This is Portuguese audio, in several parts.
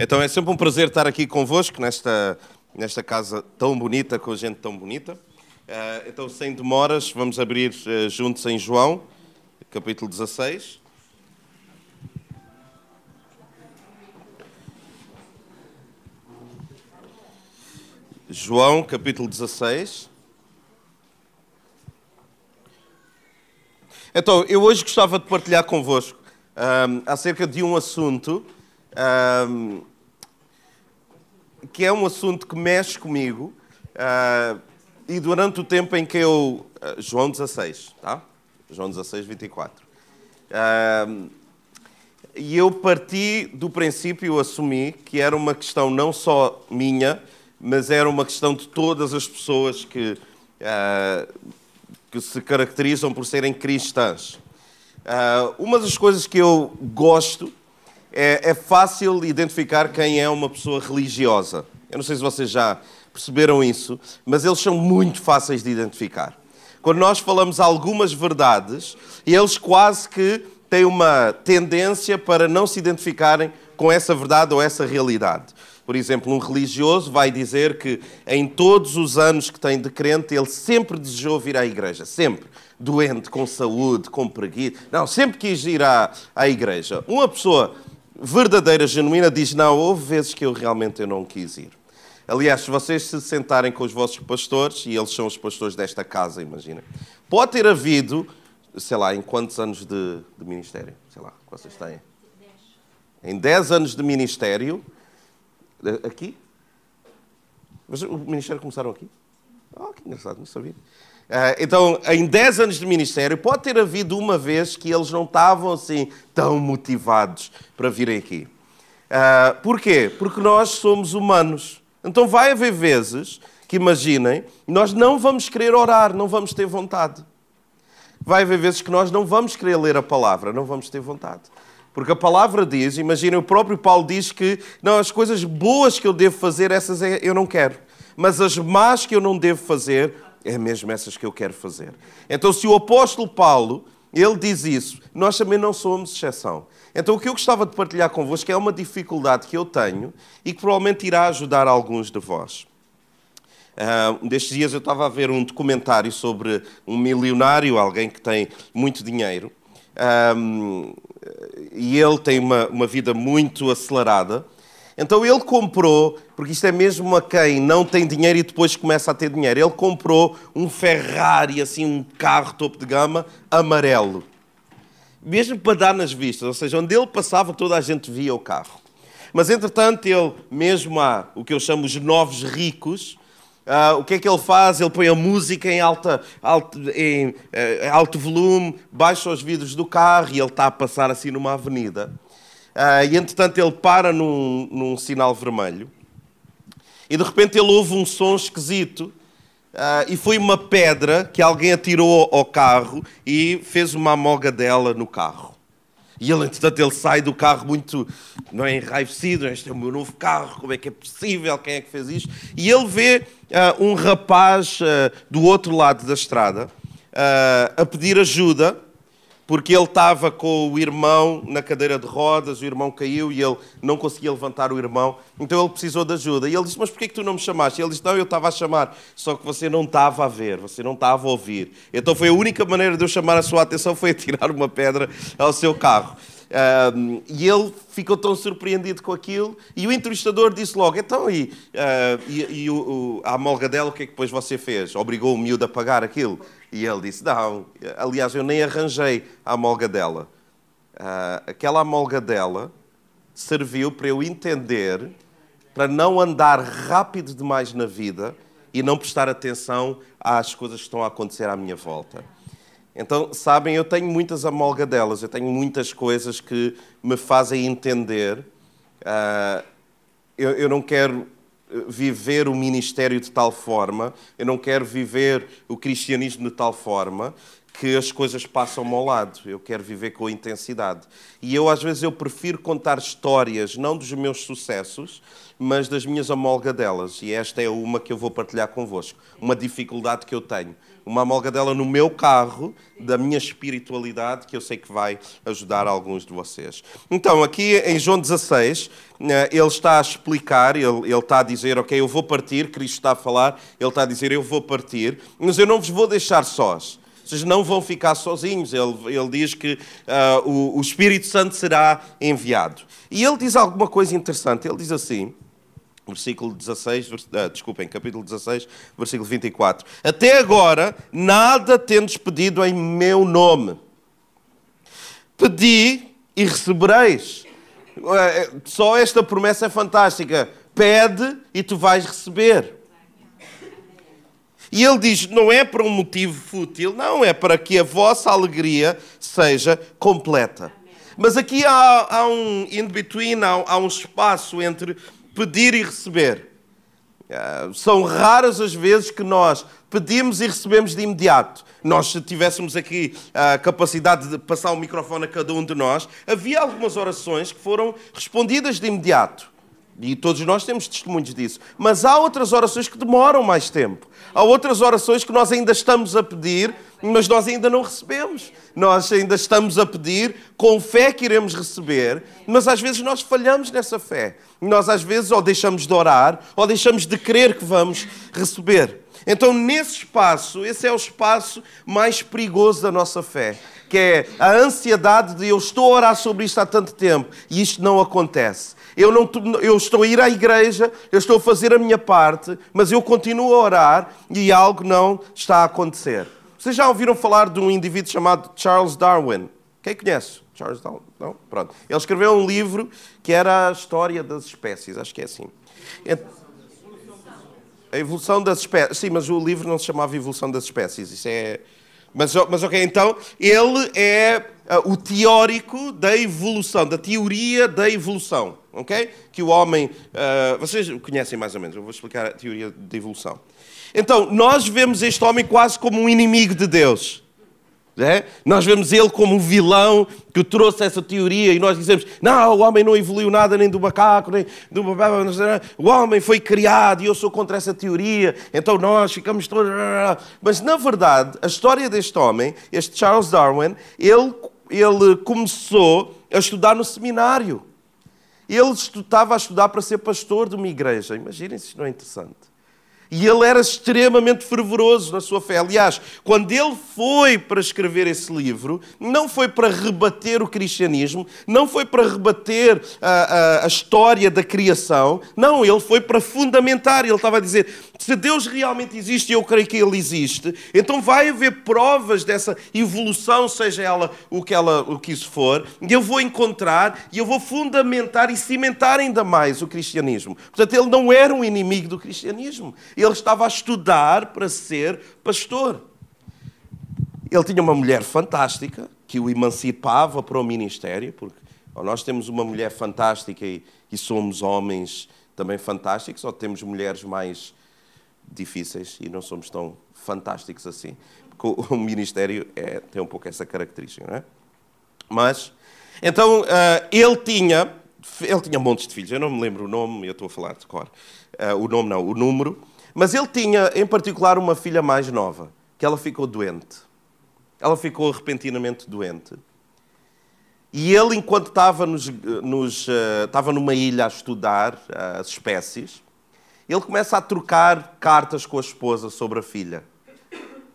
Então é sempre um prazer estar aqui convosco nesta, nesta casa tão bonita, com gente tão bonita. Uh, então, sem demoras, vamos abrir uh, juntos em João, capítulo 16. João, capítulo 16. Então, eu hoje gostava de partilhar convosco um, ah, acerca de um assunto um, que é um assunto que mexe comigo uh, e durante o tempo em que eu. Uh, João 16, tá? João 16, 24. Uh, e eu parti do princípio, assumi que era uma questão não só minha, mas era uma questão de todas as pessoas que, que se caracterizam por serem cristãs. uma das coisas que eu gosto é, é fácil identificar quem é uma pessoa religiosa. Eu não sei se vocês já perceberam isso, mas eles são muito fáceis de identificar. Quando nós falamos algumas verdades, eles quase que têm uma tendência para não se identificarem com essa verdade ou essa realidade. Por exemplo, um religioso vai dizer que em todos os anos que tem de crente, ele sempre desejou vir à igreja, sempre. Doente, com saúde, com preguiça. Não, sempre quis ir à, à igreja. Uma pessoa verdadeira, genuína, diz: Não, houve vezes que eu realmente eu não quis ir. Aliás, se vocês se sentarem com os vossos pastores, e eles são os pastores desta casa, imaginem, pode ter havido, sei lá, em quantos anos de, de ministério? Sei lá, vocês têm? Em 10 anos de ministério, aqui? Mas o ministério começaram aqui? Oh, que engraçado, não sabia. Ah, então, em 10 anos de ministério, pode ter havido uma vez que eles não estavam assim tão motivados para virem aqui. Uh, porquê? Porque nós somos humanos. Então, vai haver vezes que, imaginem, nós não vamos querer orar, não vamos ter vontade. Vai haver vezes que nós não vamos querer ler a palavra, não vamos ter vontade. Porque a palavra diz, imaginem, o próprio Paulo diz que não, as coisas boas que eu devo fazer, essas é, eu não quero. Mas as más que eu não devo fazer, é mesmo essas que eu quero fazer. Então, se o apóstolo Paulo, ele diz isso, nós também não somos exceção. Então, o que eu gostava de partilhar convosco é uma dificuldade que eu tenho e que provavelmente irá ajudar alguns de vós. Uh, destes dias eu estava a ver um documentário sobre um milionário, alguém que tem muito dinheiro, um, e ele tem uma, uma vida muito acelerada. Então ele comprou, porque isto é mesmo a quem não tem dinheiro e depois começa a ter dinheiro, ele comprou um Ferrari, assim, um carro topo de gama amarelo. Mesmo para dar nas vistas, ou seja, onde ele passava toda a gente via o carro. Mas entretanto ele, mesmo há o que eu chamo os novos ricos, Uh, o que é que ele faz? Ele põe a música em, alta, alto, em uh, alto volume, baixa os vidros do carro e ele está a passar assim numa avenida. Uh, e entretanto ele para num, num, sinal vermelho e de repente ele ouve um som esquisito uh, e foi uma pedra que alguém atirou ao carro e fez uma amoga dela no carro. E ele, entretanto, ele sai do carro muito não é, enraivecido, este é o meu novo carro, como é que é possível, quem é que fez isto? E ele vê uh, um rapaz do outro lado da estrada a pedir ajuda porque ele estava com o irmão na cadeira de rodas, o irmão caiu e ele não conseguia levantar o irmão, então ele precisou de ajuda. E ele disse: Mas porquê que tu não me chamaste? E ele disse: Não, eu estava a chamar, só que você não estava a ver, você não estava a ouvir. Então foi a única maneira de eu chamar a sua atenção foi tirar uma pedra ao seu carro. Um, e ele ficou tão surpreendido com aquilo. E o entrevistador disse logo: Então, e, uh, e, e o, o, a amolga dela, o que é que depois você fez? Obrigou o miúdo a pagar aquilo? E ele disse: Não, aliás, eu nem arranjei a amolga dela. Uh, aquela amolga dela serviu para eu entender, para não andar rápido demais na vida e não prestar atenção às coisas que estão a acontecer à minha volta. Então, sabem, eu tenho muitas amolgadelas, eu tenho muitas coisas que me fazem entender. Uh, eu, eu não quero viver o ministério de tal forma, eu não quero viver o cristianismo de tal forma que as coisas passam ao lado. Eu quero viver com intensidade. E eu, às vezes, eu prefiro contar histórias, não dos meus sucessos, mas das minhas amolgadelas. E esta é uma que eu vou partilhar convosco. Uma dificuldade que eu tenho. Uma amolgadela no meu carro, da minha espiritualidade, que eu sei que vai ajudar alguns de vocês. Então, aqui em João 16, eh, ele está a explicar, ele, ele está a dizer, ok, eu vou partir, Cristo está a falar, ele está a dizer, eu vou partir, mas eu não vos vou deixar sós vocês não vão ficar sozinhos. Ele, ele diz que uh, o, o Espírito Santo será enviado. E ele diz alguma coisa interessante. Ele diz assim, versículo 16, vers... uh, desculpem, capítulo 16, versículo 24. Até agora, nada tendes pedido em meu nome. Pedi e recebereis. Uh, só esta promessa é fantástica. Pede e tu vais receber. E ele diz: não é para um motivo fútil, não, é para que a vossa alegria seja completa. Mas aqui há, há um in-between, há, há, um espaço entre pedir e receber. Uh, são raras as vezes que nós pedimos e recebemos de imediato. Nós, se tivéssemos aqui a capacidade de passar o microfone a cada um de nós, havia algumas orações que foram respondidas de imediato. E todos nós temos testemunhos disso. Mas há outras orações que demoram mais tempo. Há outras orações que nós ainda estamos a pedir, mas nós ainda não recebemos. Nós ainda estamos a pedir com fé que iremos receber, mas às vezes nós falhamos nessa fé. Nós às vezes ou deixamos de orar ou deixamos de crer que vamos receber. Então, nesse espaço, esse é o espaço mais perigoso da nossa fé, que é a ansiedade de eu estou a orar sobre isto há tanto tempo e isto não acontece. Eu, não, eu estou a ir à igreja, eu estou a fazer a minha parte, mas eu continuo a orar e algo não está a acontecer. Vocês já ouviram falar de um indivíduo chamado Charles Darwin? Quem conhece? Charles Darwin? Não? Pronto. Ele escreveu um livro que era a história das espécies, acho que é assim. A evolução das espécies. Sim, mas o livro não se chamava Evolução das Espécies. Isso é. Mas, mas ok, então, ele é uh, o teórico da evolução, da teoria da evolução ok? Que o homem. Uh, vocês conhecem mais ou menos, eu vou explicar a teoria de evolução. Então, nós vemos este homem quase como um inimigo de Deus. É? Nós vemos ele como o vilão que trouxe essa teoria e nós dizemos: não, o homem não evoluiu nada nem do macaco, nem do. O homem foi criado e eu sou contra essa teoria, então nós ficamos todos. Mas na verdade, a história deste homem, este Charles Darwin, ele, ele começou a estudar no seminário. Ele estava a estudar para ser pastor de uma igreja. Imaginem se isto não é interessante. E ele era extremamente fervoroso na sua fé. Aliás, quando ele foi para escrever esse livro, não foi para rebater o cristianismo, não foi para rebater a, a, a história da criação, não, ele foi para fundamentar. Ele estava a dizer: se Deus realmente existe, e eu creio que Ele existe, então vai haver provas dessa evolução, seja ela o que, ela, o que isso for, e eu vou encontrar e eu vou fundamentar e cimentar ainda mais o cristianismo. Portanto, ele não era um inimigo do cristianismo ele estava a estudar para ser pastor. Ele tinha uma mulher fantástica que o emancipava para o ministério, porque nós temos uma mulher fantástica e, e somos homens também fantásticos, ou temos mulheres mais difíceis e não somos tão fantásticos assim. Porque o, ministério é, tem um pouco essa característica, não é? Mas, então, uh, ele tinha, ele tinha montes de filhos, eu não me lembro o nome, eu estou a falar de cor. Uh, o nome não, o número, mas ele tinha, em particular, uma filha mais nova, que ela ficou doente. Ela ficou repentinamente doente. E ele, enquanto estava, nos, nos, uh, estava numa ilha a estudar as espécies, ele começa a trocar cartas com a esposa sobre a filha.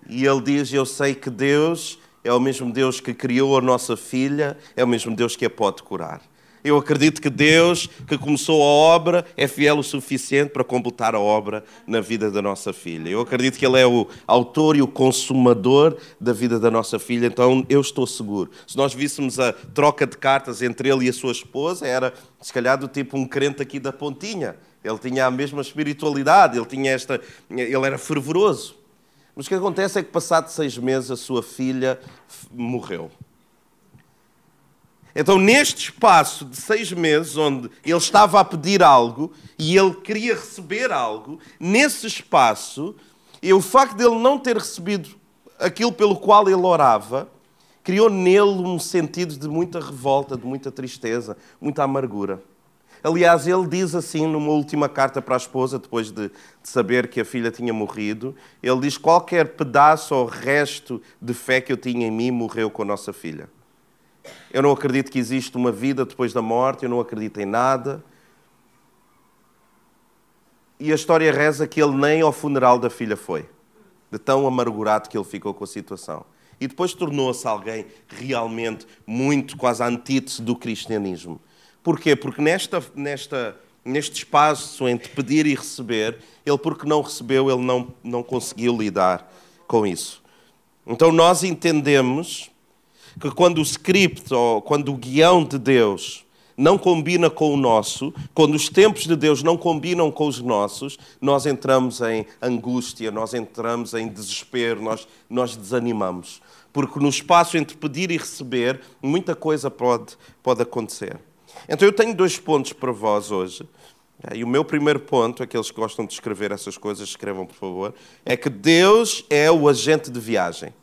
E ele diz: Eu sei que Deus é o mesmo Deus que criou a nossa filha, é o mesmo Deus que a pode curar. Eu acredito que Deus, que começou a obra, é fiel o suficiente para completar a obra na vida da nossa filha. Eu acredito que Ele é o autor e o consumador da vida da nossa filha, então eu estou seguro. Se nós víssemos a troca de cartas entre ele e a sua esposa, era se calhar do tipo um crente aqui da pontinha. Ele tinha a mesma espiritualidade, ele tinha esta, ele era fervoroso. Mas o que acontece é que, passado seis meses, a sua filha morreu. Então, neste espaço de seis meses, onde ele estava a pedir algo e ele queria receber algo, nesse espaço, e o facto de ele não ter recebido aquilo pelo qual ele orava criou nele um sentido de muita revolta, de muita tristeza, muita amargura. Aliás, ele diz assim numa última carta para a esposa, depois de, de, saber que a filha tinha morrido, ele diz: qualquer pedaço ou resto de fé que eu tinha em mim morreu com a nossa filha. Eu não acredito que existe uma vida depois da morte, eu não acredito em nada. E a história reza que ele nem ao funeral da filha foi, de tão amargurado que ele ficou com a situação. E depois tornou-se alguém realmente muito quase antítese do cristianismo. Porquê? Porque nesta, nesta, neste espaço entre pedir e receber, ele, porque não recebeu, ele não, não conseguiu lidar com isso. Então nós entendemos que quando o script ou quando o guião de Deus não combina com o nosso, quando os tempos de Deus não combinam com os nossos, nós entramos em angústia, nós entramos em desespero, nós, nós desanimamos. Porque no espaço entre pedir e receber, muita coisa pode, pode acontecer. Então eu tenho dois pontos para vós hoje. E o meu primeiro ponto, aqueles que gostam de escrever essas coisas, escrevam por favor, é que Deus é o agente de viagem.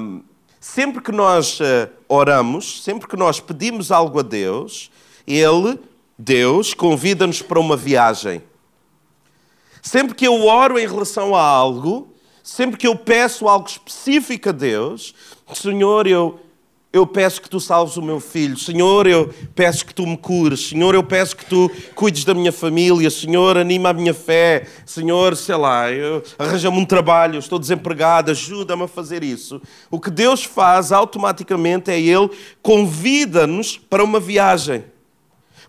Um, sempre que nós uh, oramos, sempre que nós pedimos algo a Deus, Ele, Deus, convida-nos para uma viagem. Sempre que eu oro em relação a algo, sempre que eu peço algo específico a Deus, Senhor, eu eu peço que tu salves o meu filho. Senhor, eu peço que tu me cures. Senhor, eu peço que tu cuides da minha família. Senhor, anima a minha fé. Senhor, sei lá, arranja-me um trabalho, estou desempregado, ajuda-me a fazer isso. O que Deus faz automaticamente é Ele convida-nos para uma viagem.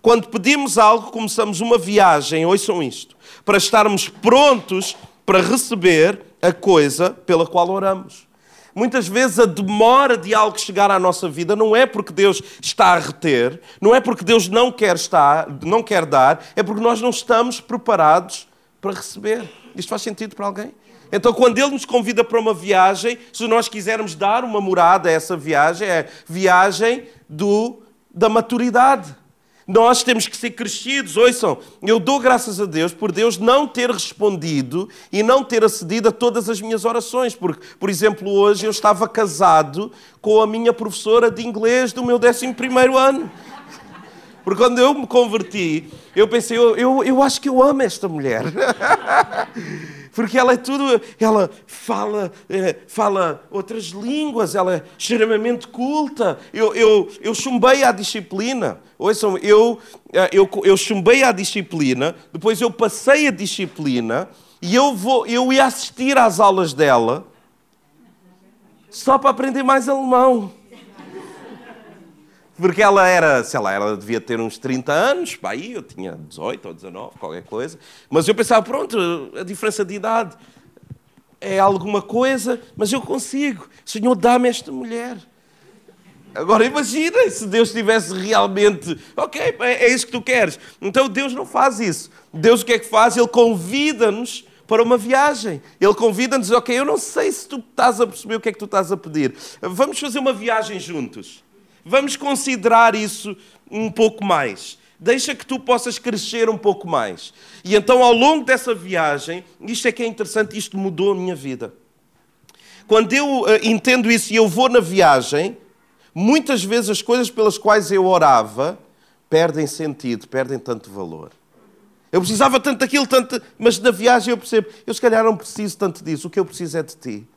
Quando pedimos algo, começamos uma viagem, ouçam isto, para estarmos prontos para receber a coisa pela qual oramos. Muitas vezes a demora de algo chegar à nossa vida não é porque Deus está a reter, não é porque Deus não quer estar, não quer dar, é porque nós não estamos preparados para receber. Isto faz sentido para alguém? Então, quando Ele nos convida para uma viagem, se nós quisermos dar uma morada a essa viagem, é viagem do, da maturidade. Nós temos que ser crescidos. Ouçam, eu dou graças a Deus por Deus não ter respondido e não ter acedido a todas as minhas orações. Porque, por exemplo, hoje eu estava casado com a minha professora de inglês do meu 11 ano. Porque quando eu me converti, eu pensei, eu, eu, eu acho que eu amo esta mulher. porque ela é tudo, ela fala, é, fala outras línguas, ela é extremamente culta. Eu, eu, eu chumbei à disciplina. Ouçam, eu, eh, eu, eu chumbei à disciplina, depois eu passei a disciplina e eu, vou, eu ia assistir às aulas dela só para aprender mais alemão. Porque ela era, sei lá, ela devia ter uns 30 anos, pá, aí eu tinha 18 ou 19, qualquer coisa. Mas eu pensava, pronto, a diferença de idade é alguma coisa, mas eu consigo. Senhor, dá-me esta mulher. Agora imagina se Deus tivesse realmente, ok, é, é isso que tu queres. Então Deus não faz isso. Deus o que é que faz? Ele convida-nos para uma viagem. Ele convida-nos, ok, eu não sei se tu estás a perceber o que é que tu estás a pedir. Vamos fazer uma viagem juntos. Vamos considerar isso um pouco mais. Deixa que tu possas crescer um pouco mais. E então, ao longo dessa viagem, isto é que é interessante, isto mudou a minha vida. Quando eu uh, entendo isso e eu vou na viagem, muitas vezes as coisas pelas quais eu orava perdem sentido, perdem tanto valor. Eu precisava tanto daquilo, tanto, mas na viagem eu percebo, eu se calhar não preciso tanto disso, o que eu preciso é de ti.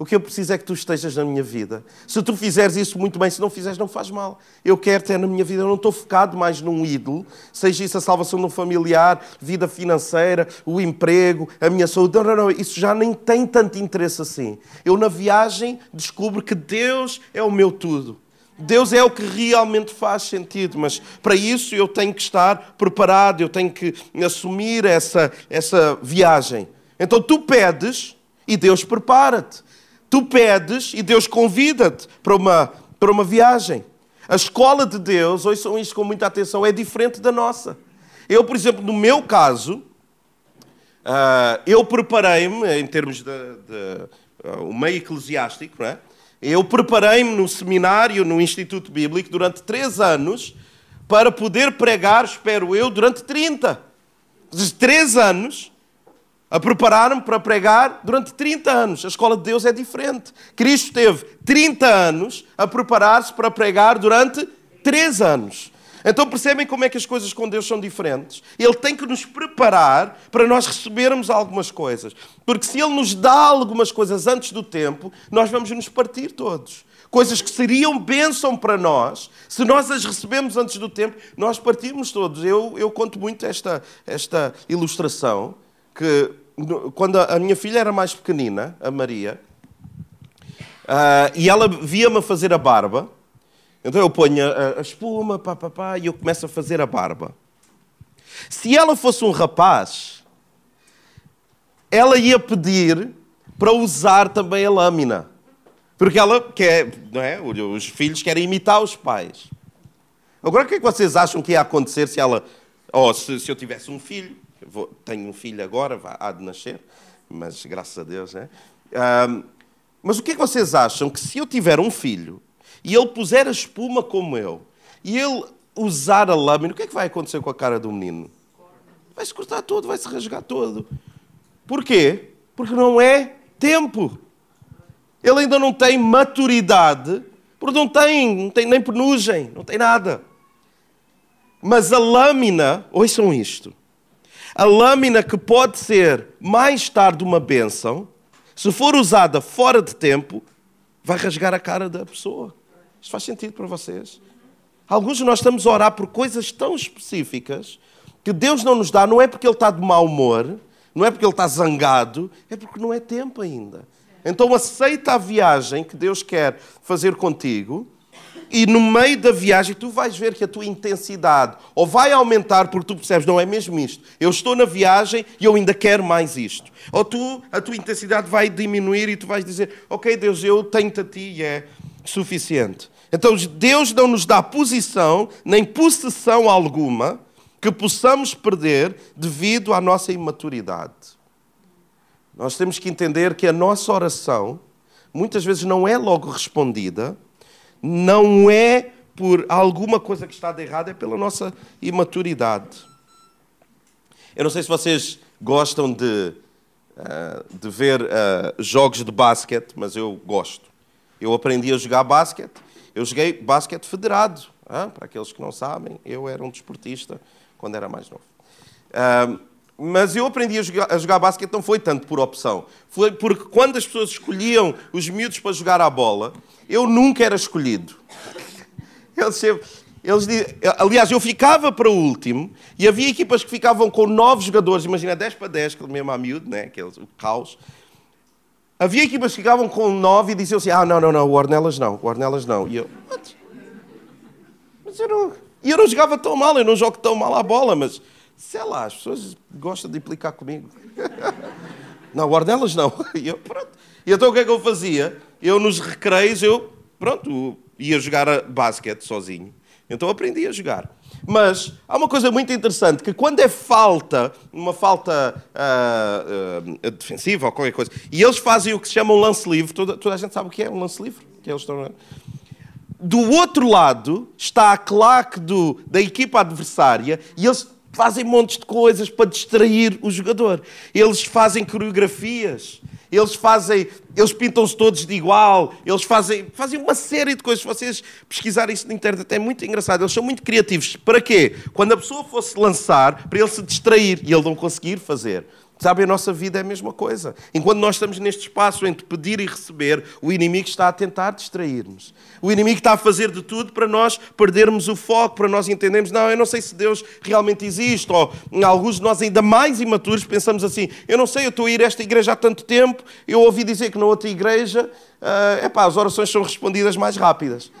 O que eu preciso é que tu estejas na minha vida. Se tu fizeres isso muito bem, se não fizeres, não faz mal. Eu quero ter na minha vida, eu não estou focado mais num ídolo, seja isso a salvação de um familiar, vida financeira, o emprego, a minha saúde. Não, não, não, isso já nem tem tanto interesse assim. Eu na viagem descubro que Deus é o meu tudo. Deus é o que realmente faz sentido, mas para isso eu tenho que estar preparado, eu tenho que assumir essa, essa viagem. Então tu pedes e Deus prepara-te. Tu pedes e Deus convida-te para uma, para uma viagem. A escola de Deus, ouçam isto com muita atenção, é diferente da nossa. Eu, por exemplo, no meu caso, uh, eu preparei-me, em termos de, de uh, o meio eclesiástico, não é? eu preparei-me no seminário, no Instituto Bíblico, durante três anos, para poder pregar, espero eu, durante 30. Três anos a preparar-me para pregar durante 30 anos. A escola de Deus é diferente. Cristo teve 30 anos a preparar-se para pregar durante 3 anos. Então percebem como é que as coisas com Deus são diferentes? Ele tem que nos preparar para nós recebermos algumas coisas. Porque se Ele nos dá algumas coisas antes do tempo, nós vamos nos partir todos. Coisas que seriam bênção para nós, se nós as recebemos antes do tempo, nós partimos todos. Eu, eu conto muito esta, esta ilustração, que quando a minha filha era mais pequenina, a Maria, uh, e ela via-me fazer a barba, então eu ponho a, a espuma, pá, pá, pá, e eu começo a fazer a barba. Se ela fosse um rapaz, ela ia pedir para usar também a lâmina. Porque ela quer, não é? Os filhos querem imitar os pais. Agora, o que é que vocês acham que ia acontecer se ela. Oh, se, se, eu tivesse um filho, vou, tenho um filho agora, vai, há de nascer, mas graças a Deus, né? Mas o que é que vocês acham que se eu tiver um filho e ele puser a espuma como eu, e ele usar a lâmina, o que é que vai acontecer com a cara do menino? Vai-se cortar todo, vai-se rasgar todo. Porquê? Porque não é tempo. Ele ainda não tem maturidade, porque não tem, não tem nem penugem, não tem nada. Mas a lâmina, ouçam isto, a lâmina que pode ser mais tarde uma bênção, se for usada fora de tempo, vai rasgar a cara da pessoa. Isto faz sentido para vocês? Alguns de nós estamos a orar por coisas tão específicas que Deus não nos dá, não é porque Ele está de mau humor, não é porque Ele está zangado, é porque não é tempo ainda. Então aceita a viagem que Deus quer fazer contigo e no meio da viagem tu vais ver que a tua intensidade ou vai aumentar porque tu percebes, não é mesmo isto. Eu estou na viagem e eu ainda quero mais isto. Ou tu, a tua intensidade vai diminuir e tu vais dizer, ok Deus, eu tenho-te a ti e é suficiente. Então Deus não nos dá posição nem possessão alguma que possamos perder devido à nossa imaturidade. Nós temos que entender que a nossa oração muitas vezes não é logo respondida, não é por alguma coisa que está de errado, é pela nossa imaturidade. Eu não sei se vocês gostam de, uh, de ver uh, jogos de basquete, mas eu gosto. Eu aprendi a jogar basquete. Eu joguei basquete federado. Para aqueles que não sabem, eu era um desportista quando era mais novo. Uh, mas eu aprendi a jogar, a jogar basquete não foi tanto por opção. Foi porque quando as pessoas escolhiam os miúdos para jogar a bola, eu nunca era escolhido. Eles sempre, eles, aliás, eu ficava para o último e havia equipas que ficavam com nove jogadores, imagina 10 para 10, que mesmo a miúdo, né? Aqueles, o caos. Havia equipas que ficavam com nove e diziam assim: Ah, não, não, não, o Ornelas não, o Ornelas não. E eu, What? Mas eu não. Eu não jogava tão mal, eu não jogo tão mal a bola, mas sei lá, as pessoas gostam de implicar comigo. não, guardelas não. E eu, pronto. E então o que é que eu fazia? Eu nos recreios, eu, pronto, ia jogar basquete sozinho. Então aprendi a jogar. Mas há uma coisa muito interessante, que quando é falta, uma falta uh, uh, defensiva ou qualquer coisa, e eles fazem o que se chama um lance livre, toda, toda a gente sabe o que é um lance livre? Que eles estão... Do outro lado está a claque do, da equipa adversária e eles fazem montes de coisas para distrair o jogador. Eles fazem coreografias, eles fazem, eles pintam-se todos de igual, eles fazem, fazem uma série de coisas. Se vocês pesquisarem isso na internet, é muito engraçado. Eles são muito criativos. Para quê? Quando a pessoa fosse lançar, para ele se distrair e ele não conseguir fazer. Sabe, a nossa vida é a mesma coisa. Enquanto nós estamos neste espaço entre pedir e receber, o inimigo está a tentar distrair-nos. O inimigo está a fazer de tudo para nós perdermos o foco, para nós entendermos, não, eu não sei se Deus realmente existe. Ou alguns de nós ainda mais imaturos pensamos assim, eu não sei, eu estou a ir a esta igreja há tanto tempo, eu ouvi dizer que na outra igreja, uh, epá, as orações são respondidas mais rápidas.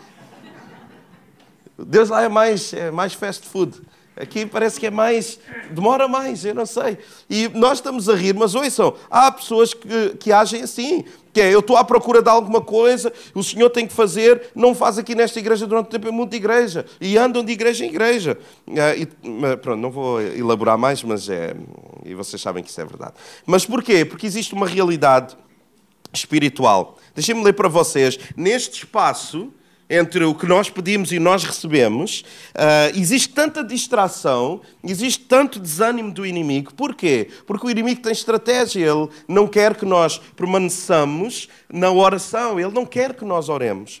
Deus lá é mais, é mais fast food. Aqui parece que é mais. demora mais, eu não sei. E nós estamos a rir, mas ouçam, há pessoas que, que agem assim. Que é, eu estou à procura de alguma coisa, o Senhor tem que fazer, não faz aqui nesta igreja durante o tempo, é muito de igreja. E andam de igreja em igreja. Ah, e, pronto, não vou elaborar mais, mas é. E vocês sabem que isso é verdade. Mas porquê? Porque existe uma realidade espiritual. Deixem-me ler para vocês. Neste espaço entre o que nós pedimos e nós recebemos, uh, existe tanta distração, existe tanto desânimo do inimigo. Porquê? Porque o inimigo tem estratégia, ele não quer que nós permaneçamos na oração, ele não quer que nós oremos.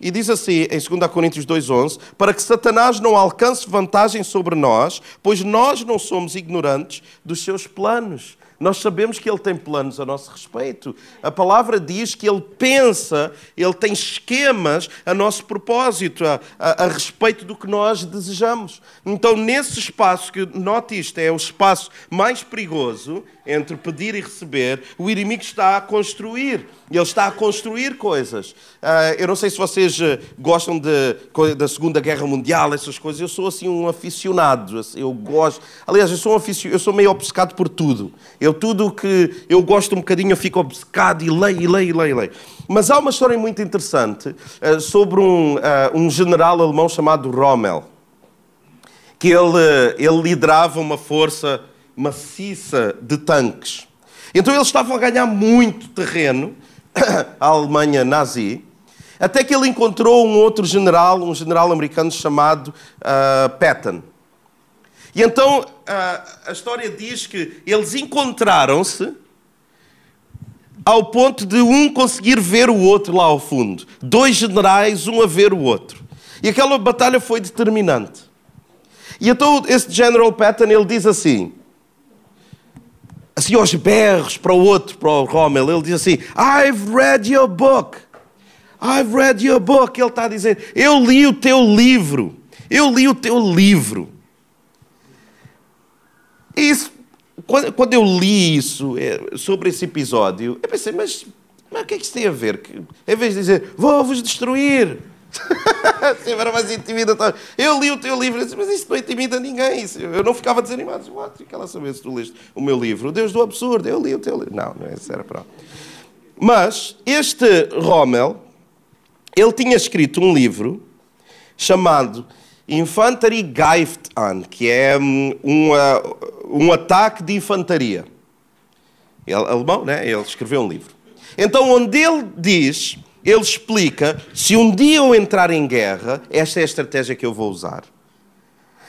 E diz assim em 2 Coríntios 2,11: Para que Satanás não alcance vantagem sobre nós, pois nós não somos ignorantes dos seus planos. Nós sabemos que Ele tem planos a nosso respeito. A palavra diz que Ele pensa, Ele tem esquemas a nosso propósito, a, a, a respeito do que nós desejamos. Então, nesse espaço, que note isto, é o espaço mais perigoso entre pedir e receber, o inimigo está a construir. Ele está a construir coisas. Ah, eu não sei se vocês ah, gostam de, da Segunda Guerra Mundial, essas coisas. Eu sou assim um aficionado. Assim, eu gosto. Aliás, eu sou, um aficionado, eu sou meio obcecado por tudo. Eu tudo que eu gosto um bocadinho, eu fico obcecado e leio, e leio, e leio, e leio. Mas há uma história muito interessante ah, sobre um, um general alemão chamado Rommel, que ele, ele liderava uma força maciça de tanques. Então eles estavam a ganhar muito terreno, a Alemanha nazi, até que ele encontrou um outro general, um general americano chamado uh, Patton. E então uh, a história diz que eles encontraram-se ao ponto de um conseguir ver o outro lá ao fundo. Dois generais, um a ver o outro. E aquela batalha foi determinante. E então esse General Patton ele diz assim: assim aos berros para o outro, para o Rommel, ele diz assim: I've read your book. I've read your book. Ele está a dizer: Eu li o teu livro. Eu li o teu livro. E isso, quando, eu li isso é, sobre esse episódio, eu pensei: Mas, mas o que é que isso tem a ver? Em vez de dizer: Vou-vos destruir Sempre era mais intimidatório. Eu li o teu livro, disse, mas isso não intimida ninguém. Eu não ficava desanimado. What? Fica lá saber se tu leste o meu livro. O Deus do Absurdo, eu li o teu livro. Não, não é isso era para. Mas este Rommel, ele tinha escrito um livro chamado Infanterie Greift an, que é um, um, um ataque de infantaria. Ele, alemão, né? Ele escreveu um livro. Então, onde ele diz ele explica: se um dia eu entrar em guerra, esta é a estratégia que eu vou usar.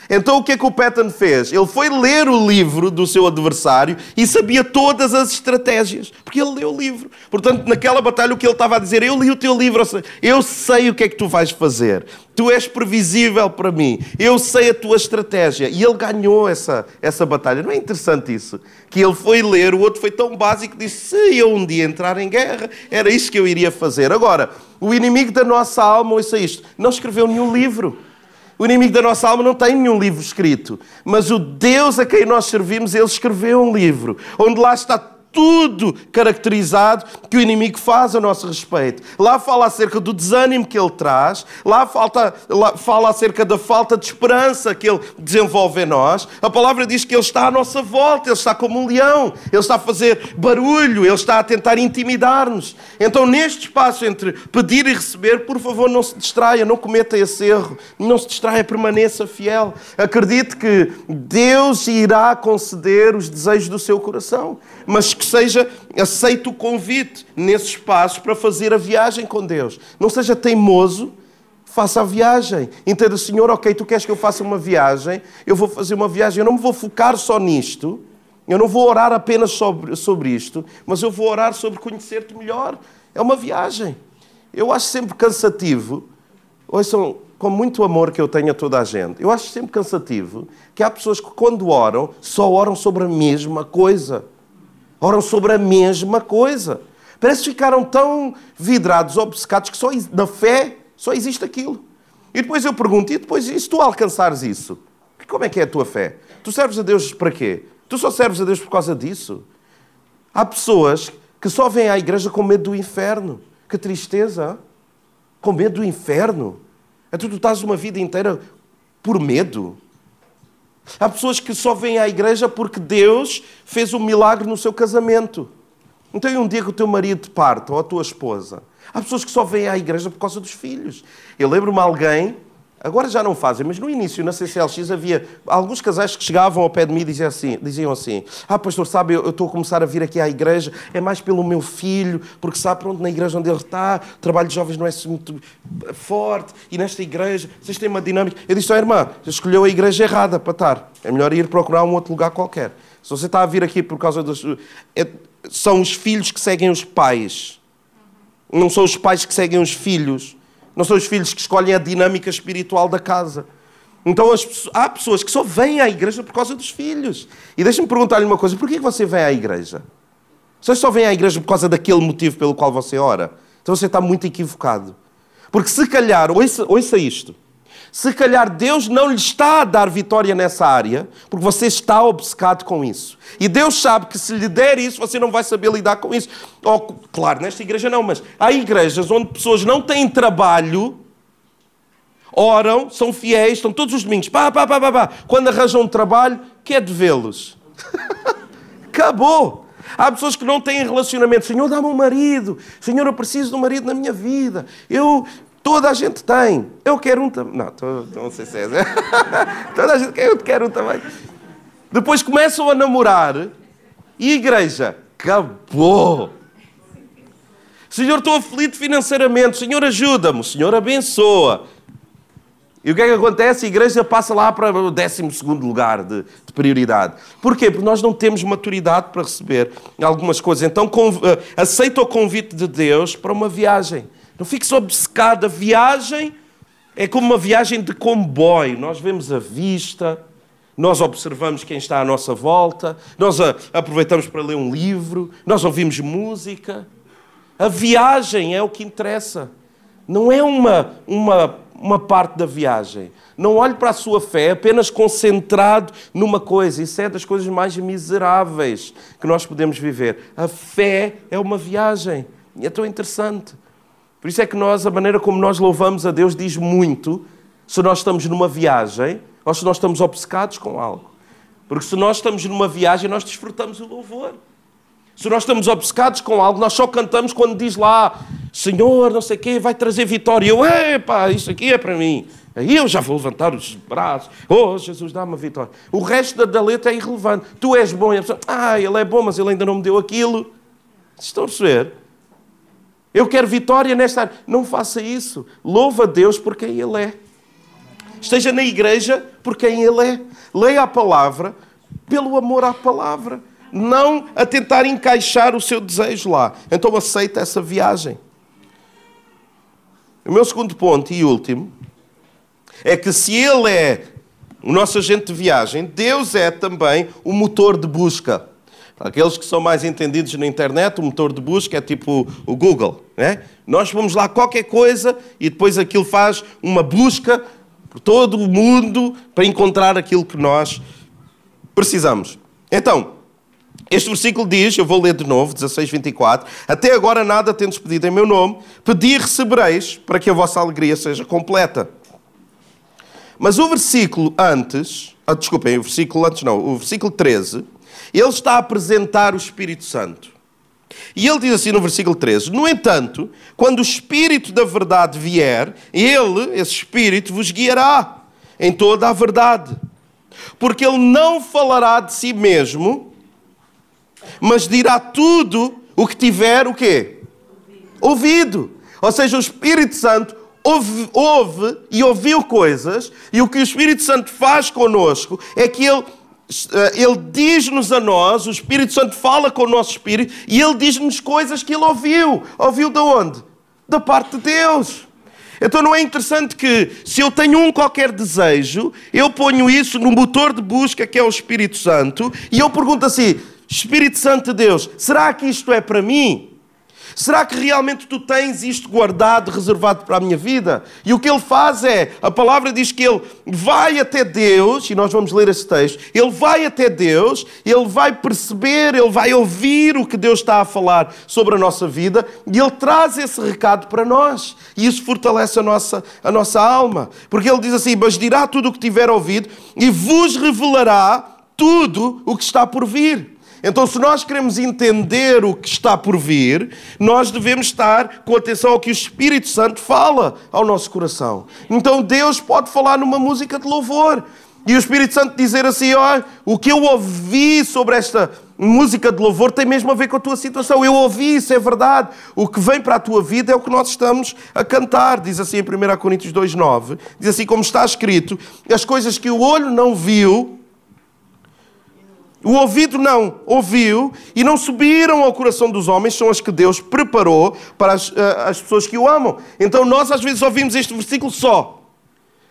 Então o que é que o Patton fez? Ele foi ler o livro do seu adversário e sabia todas as estratégias, porque ele leu o livro. Portanto, naquela batalha, o que ele estava a dizer, eu li o teu livro, eu sei o que é que tu vais fazer. Tu és previsível para mim, eu sei a tua estratégia. E ele ganhou essa, essa batalha. Não é interessante isso? Que ele foi ler, o outro foi tão básico, disse: se eu um dia entrar em guerra, era isso que eu iria fazer. Agora, o inimigo da nossa alma, ouça isto, não escreveu nenhum livro. O inimigo da nossa alma não tem nenhum livro escrito, mas o Deus a quem nós servimos, ele escreveu um livro, onde lá está tudo caracterizado que o inimigo faz a nosso respeito. Lá fala acerca do desânimo que ele traz, lá, falta, lá fala acerca da falta de esperança que ele desenvolve em nós. A palavra diz que ele está à nossa volta, ele está como um leão, ele está a fazer barulho, ele está a tentar intimidar-nos. Então, neste espaço entre pedir e receber, por favor, não se distraia, não cometa esse erro, não se distraia, permaneça fiel. Acredite que Deus irá conceder os desejos do seu coração, mas que seja aceito o convite nesse espaço para fazer a viagem com Deus. Não seja teimoso, faça a viagem. Entenda, Senhor, ok, tu queres que eu faça uma viagem, eu vou fazer uma viagem, eu não me vou focar só nisto, eu não vou orar apenas sobre, sobre isto, mas eu vou orar sobre conhecer-te melhor. É uma viagem. Eu acho sempre cansativo, ouçam, com muito amor que eu tenho a toda a gente, eu acho sempre cansativo que há pessoas que, quando oram, só oram sobre a mesma coisa oram sobre a mesma coisa. Parece que ficaram tão vidrados, obcecados, que só na fé só existe aquilo. E depois eu pergunto, e depois, e se tu alcançares isso? Como é que é a tua fé? Tu serves a Deus para quê? Tu só serves a Deus por causa disso? Há pessoas que só vêm à igreja com medo do inferno. Que tristeza! Com medo do inferno. Então tu estás uma vida inteira por medo. Há pessoas que só vêm à igreja porque Deus fez um milagre no seu casamento. Então, um dia que o teu marido te parte, ou a tua esposa, há pessoas que só vêm à igreja por causa dos filhos. Eu lembro-me alguém, Agora já não fazem, mas no início, na CCLX, havia alguns casais que chegavam ao pé de mim e diziam assim, diziam assim ah, pastor, sabe, eu estou a começar a vir aqui à igreja, é mais pelo meu filho, porque sabe, pronto, na igreja onde ele está, o trabalho de jovens não é assim muito forte, e nesta igreja, vocês têm uma dinâmica. Eu disse, oh, irmã, escolheu a igreja errada para estar. É melhor ir procurar um outro lugar qualquer. Se você está a vir aqui por causa dos... É, são os filhos que seguem os pais. Não são os pais que seguem os filhos. Não são os filhos que escolhem a dinâmica espiritual da casa. Então há pessoas que só vêm à igreja por causa dos filhos. E deixa-me perguntar-lhe uma coisa: por que você vem à igreja? Você só vem à igreja por causa daquele motivo pelo qual você ora? Então você está muito equivocado. Porque se calhar, ouça, ouça isto, se calhar Deus não lhe está a dar vitória nessa área, porque você está obcecado com isso. E Deus sabe que se lhe der isso, você não vai saber lidar com isso. Oh, claro, nesta igreja não, mas há igrejas onde pessoas não têm trabalho, oram, são fiéis, estão todos os domingos, pá, pá, pá, pá, pá. Quando arranjam um trabalho, quer de vê-los. Acabou. Há pessoas que não têm relacionamento. Senhor, dá-me um marido. Senhor, eu preciso de um marido na minha vida. Eu Toda a gente tem. Eu quero um também. Não, tô, não sei se é. Toda a gente quer, eu quero um também. Depois começam a namorar e a igreja acabou. Senhor, estou aflito financeiramente. Senhor, ajuda-me. Senhor, abençoa. E o que é que acontece? A igreja passa lá para o 12 lugar de, de, prioridade. Porquê? Porque nós não temos maturidade para receber algumas coisas. Então, uh, aceita o convite de Deus para uma viagem. Não fiques obcecado. A viagem é como uma viagem de comboio. Nós vemos a vista, nós observamos quem está à nossa volta, nós aproveitamos para ler um livro, nós ouvimos música. A viagem é o que interessa. Não é uma, uma, uma parte da viagem. Não olhe para a sua fé apenas concentrado numa coisa. Isso é das coisas mais miseráveis que nós podemos viver. A fé é uma viagem. E é tão interessante. Por isso é que nós, a maneira como nós louvamos a Deus diz muito se nós estamos numa viagem ou se nós estamos obcecados com algo. Porque se nós estamos numa viagem, nós desfrutamos o louvor. Se nós estamos obcecados com algo, nós só cantamos quando diz lá, Senhor, não sei o quê, vai trazer vitória. Eu, epá, isso aqui é para mim. Aí eu já vou levantar os braços. Oh, Jesus, dá-me a vitória. O resto da letra é irrelevante. Tu és bom. E a pessoa, ah, ele é bom, mas ele ainda não me deu aquilo. Estão a perceber? Eu quero vitória nesta área. Não faça isso. Louva a Deus por quem Ele é. Esteja na igreja por quem Ele é. Leia a palavra pelo amor à palavra. Não a tentar encaixar o seu desejo lá. Então aceita essa viagem. O meu segundo ponto e último é que se Ele é o nosso agente de viagem, Deus é também o motor de busca. Aqueles que são mais entendidos na internet, o motor de busca é tipo o Google. Né? Nós vamos lá qualquer coisa e depois aquilo faz uma busca por todo o mundo para encontrar aquilo que nós precisamos. Então, este versículo diz, eu vou ler de novo, 16, 24. Até agora nada tendes pedido em meu nome, pedi e recebereis para que a vossa alegria seja completa. Mas o versículo antes, ah, desculpem, o versículo antes não, o versículo 13 ele está a apresentar o Espírito Santo. E ele diz assim no versículo 13: No entanto, quando o Espírito da verdade vier, ele, esse Espírito, vos guiará em toda a verdade. Porque ele não falará de si mesmo, mas dirá tudo o que tiver o quê? Ouvido. Ou seja, o Espírito Santo ouve, ouve e ouviu coisas, e o que o Espírito Santo faz conosco é que ele ele diz-nos a nós, o Espírito Santo fala com o nosso espírito e ele diz-nos coisas que ele ouviu. Ouviu de onde? Da parte de Deus. Então não é interessante que se eu tenho um qualquer desejo, eu ponho isso no motor de busca que é o Espírito Santo e eu pergunto assim: Espírito Santo de Deus, será que isto é para mim? Será que realmente tu tens isto guardado, reservado para a minha vida? E o que ele faz é, a palavra diz que ele vai até Deus, e nós vamos ler esse texto, ele vai até Deus, ele vai perceber, ele vai ouvir o que Deus está a falar sobre a nossa vida, e ele traz esse recado para nós. E isso fortalece a nossa, a nossa alma. Porque ele diz assim: Mas dirá tudo o que tiver ouvido, e vos revelará tudo o que está por vir. Então, se nós queremos entender o que está por vir, nós devemos estar com atenção ao que o Espírito Santo fala ao nosso coração. Então, Deus pode falar numa música de louvor. E o Espírito Santo dizer assim: ó, o que eu ouvi sobre esta música de louvor tem mesmo a ver com a tua situação. Eu ouvi isso, é verdade. O que vem para a tua vida é o que nós estamos a cantar. Diz assim em 1 Coríntios 2,9: diz assim, como está escrito, as coisas que o olho não viu o ouvido não ouviu e não subiram ao coração dos homens, são as que Deus preparou para as, eh, as pessoas que o amam. Então nós às vezes ouvimos este versículo só.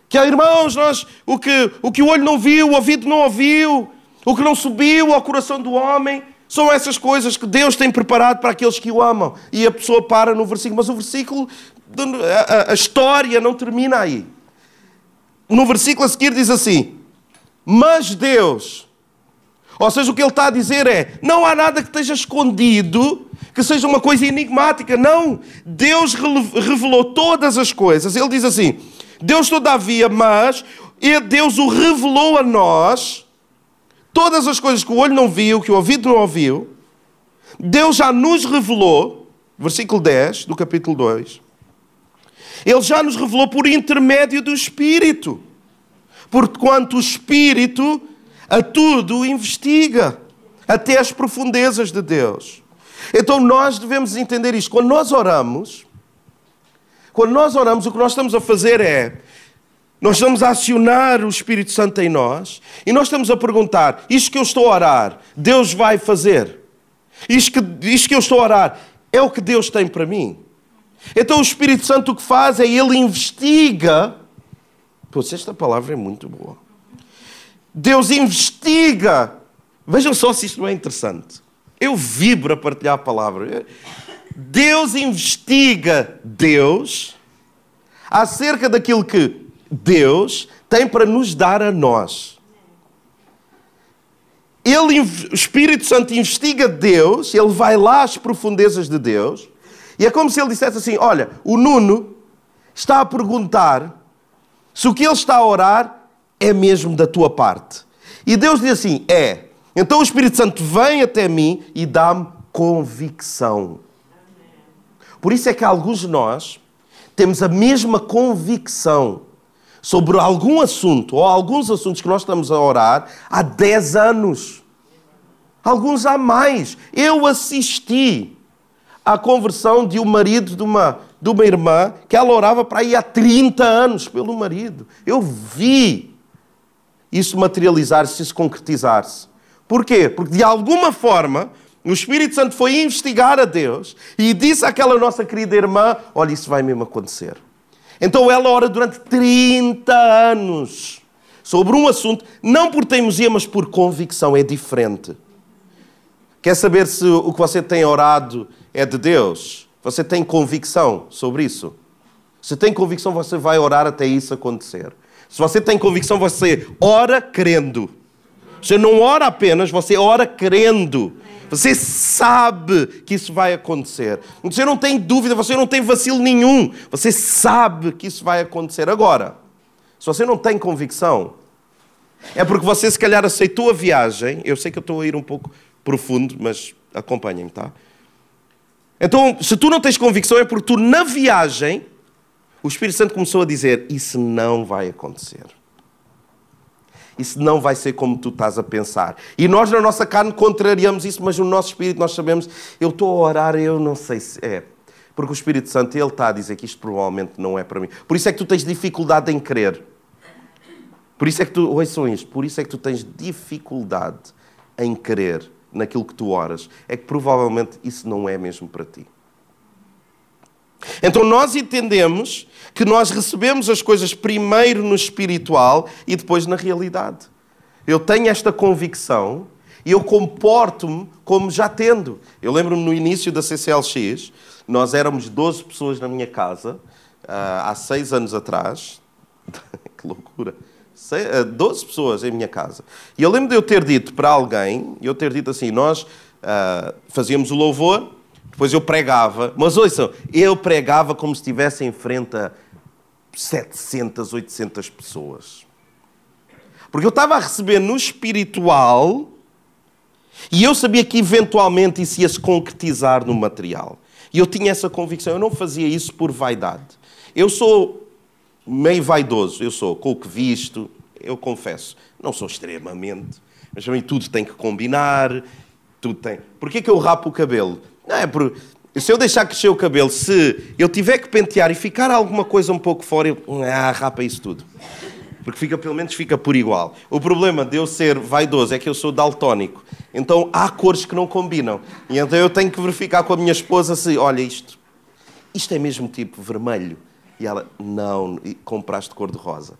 Que, irmãos, nós, o, que, o que o olho não viu, o ouvido não ouviu, o que não subiu ao coração do homem, são essas coisas que Deus tem preparado para aqueles que o amam. E a pessoa para no versículo, mas o versículo, a, a história não termina aí. No versículo a seguir diz assim: Mas Deus ou seja, o que ele está a dizer é: não há nada que esteja escondido, que seja uma coisa enigmática. Não. Deus revelou todas as coisas. Ele diz assim: Deus, todavia, mas Deus o revelou a nós, todas as coisas que o olho não viu, que o ouvido não ouviu. Deus já nos revelou, versículo 10 do capítulo 2. Ele já nos revelou por intermédio do Espírito. Porquanto o Espírito a tudo investiga, até as profundezas de Deus. Então nós devemos entender isto. Quando nós oramos, quando nós oramos, o que nós estamos a fazer é nós estamos a acionar o Espírito Santo em nós e nós estamos a perguntar: isto que eu estou a orar, Deus vai fazer? Isto que, isto que eu estou a orar é o que Deus tem para mim? Então o Espírito Santo o que faz é ele investiga. Pois esta palavra é muito boa. Deus investiga. Vejam só se isto não é interessante. Eu vibro a partilhar a palavra. Deus investiga Deus acerca daquilo que Deus tem para nos dar a nós. Ele, o Espírito Santo investiga Deus, ele vai lá às profundezas de Deus, e é como se ele dissesse assim: Olha, o Nuno está a perguntar se o que ele está a orar é mesmo da tua parte. E Deus diz assim: é. Então o Espírito Santo vem até mim e dá-me convicção. Por isso é que alguns de nós temos a mesma convicção sobre algum assunto ou alguns assuntos que nós estamos a orar há 10 anos. Alguns há mais. Eu assisti à conversão de um marido de uma, de uma irmã que ela orava para ir há 30 anos pelo marido. Eu vi isso materializar-se, isso concretizar-se. Porquê? Porque de alguma forma o Espírito Santo foi investigar a Deus e disse àquela nossa querida irmã: Olha, isso vai mesmo acontecer. Então ela ora durante 30 anos sobre um assunto, não por teimosia, mas por convicção, é diferente. Quer saber se o que você tem orado é de Deus? Você tem convicção sobre isso? Se tem convicção, você vai orar até isso acontecer. Se você tem convicção, você ora crendo. Você não ora apenas, você ora crendo. Você sabe que isso vai acontecer. Você não tem dúvida, você não tem vacilo nenhum. Você sabe que isso vai acontecer. Agora, se você não tem convicção, é porque você se calhar aceitou a viagem. Eu sei que eu estou a ir um pouco profundo, mas acompanhem-me, tá? Então, se tu não tens convicção, é porque tu na viagem o Espírito Santo começou a dizer: Isso não vai acontecer. Isso não vai ser como tu estás a pensar. E nós, na nossa carne, contrariamos isso, mas no nosso espírito nós sabemos: Eu estou a orar, eu não sei se é. Porque o Espírito Santo, ele está a dizer que isto provavelmente não é para mim. Por isso é que tu tens dificuldade em crer. Por isso é que tu, ouçam isto, por isso é que tu tens dificuldade em crer naquilo que tu oras. É que provavelmente isso não é mesmo para ti. Então nós entendemos que nós recebemos as coisas primeiro no espiritual e depois na realidade. Eu tenho esta convicção e eu comporto-me como já tendo. Eu lembro-me no início da CCLX, nós éramos 12 pessoas na minha casa, ah, há seis anos atrás. que loucura! 12 ah, pessoas em minha casa. E eu lembro de eu ter dito para alguém, eu ter dito assim, nós uh, fazíamos o louvor depois eu pregava, mas ouçam, eu pregava como se estivesse em frente a 700, 800 pessoas. Porque eu estava a receber no espiritual E eu sabia que eventualmente isso ia se concretizar no material. E eu tinha essa convicção. Eu não fazia isso por vaidade. Eu sou meio vaidoso, eu sou com o que visto, eu confesso. Não sou extremamente, mas também tudo tem que combinar, tudo tem. Porquê que eu rapo o cabelo? Não é por. Se eu deixar crescer o cabelo, se eu tiver que pentear e ficar alguma coisa um pouco fora, eu. Ah, rapa isso tudo. Porque fica, pelo menos fica por igual. O problema de eu ser vaidoso é que eu sou daltónico. Então há cores que não combinam. E então eu tenho que verificar com a minha esposa se, olha isto, isto é mesmo tipo vermelho. E ela, não, compraste cor de rosa.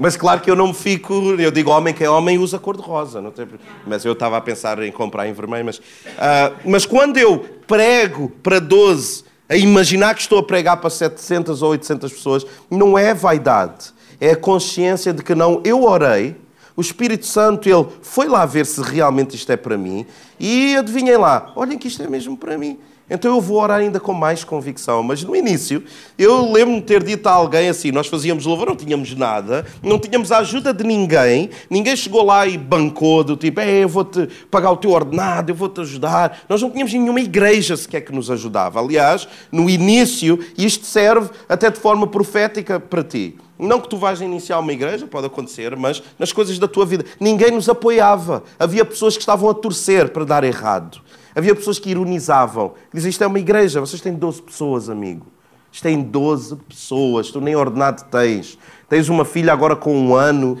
Mas claro que eu não me fico. Eu digo homem que é homem usa cor de rosa. Não tem... Mas eu estava a pensar em comprar em vermelho. Mas, uh, mas quando eu prego para 12, a imaginar que estou a pregar para 700 ou 800 pessoas, não é vaidade. É a consciência de que não, eu orei, o Espírito Santo, ele foi lá ver se realmente isto é para mim e adivinhem lá, olhem que isto é mesmo para mim. Então eu vou orar ainda com mais convicção. Mas no início, eu lembro-me ter dito a alguém assim: nós fazíamos louvor, não tínhamos nada, não tínhamos a ajuda de ninguém, ninguém chegou lá e bancou do tipo: eu vou-te pagar o teu ordenado, eu vou-te ajudar. Nós não tínhamos nenhuma igreja sequer que nos ajudava. Aliás, no início, isto serve até de forma profética para ti. Não que tu vais iniciar uma igreja, pode acontecer, mas nas coisas da tua vida. Ninguém nos apoiava. Havia pessoas que estavam a torcer para dar errado. Havia pessoas que ironizavam. Diziam, isto é uma igreja, vocês têm 12 pessoas, amigo. Isto tem 12 pessoas, tu nem ordenado tens. Tens uma filha agora com um ano,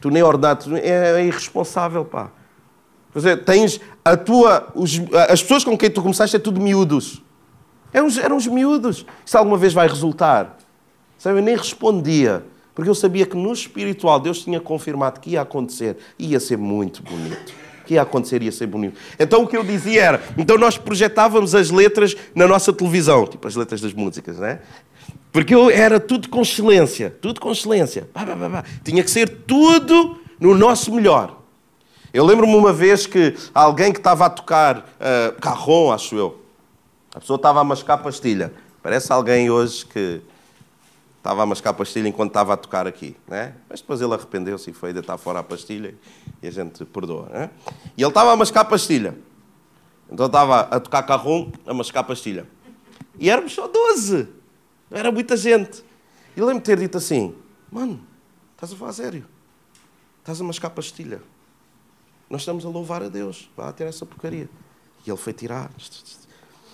tu nem ordenado. É, é irresponsável, pá. Dizer, tens a tua. Os, as pessoas com quem tu começaste é tudo miúdos. Eram, eram os miúdos. Isso alguma vez vai resultar? Sabe, eu nem respondia. Porque eu sabia que no espiritual Deus tinha confirmado que ia acontecer. E ia ser muito bonito que ia acontecer, ia ser bonito. Então o que eu dizia era, então nós projetávamos as letras na nossa televisão, tipo as letras das músicas, né? Porque eu era tudo com excelência, tudo com excelência. Bah, bah, bah, Tinha que ser tudo no nosso melhor. Eu lembro-me uma vez que alguém que estava a tocar uh, carrom, acho eu, a pessoa estava a mascar pastilha. Parece alguém hoje que estava a mascar a pastilha enquanto estava a tocar aqui, né? Mas depois ele arrependeu-se e foi deitar fora a pastilha e a gente perdoa, né? E ele estava a mascar a pastilha. Então estava a tocar carrom, a mascar a pastilha. E éramos só 12. Era muita gente. E lembro-me ter dito assim, mano, estás a falar sério? Estás a mascar a pastilha. Nós estamos a louvar a Deus. Vá ter essa porcaria. E ele foi tirar.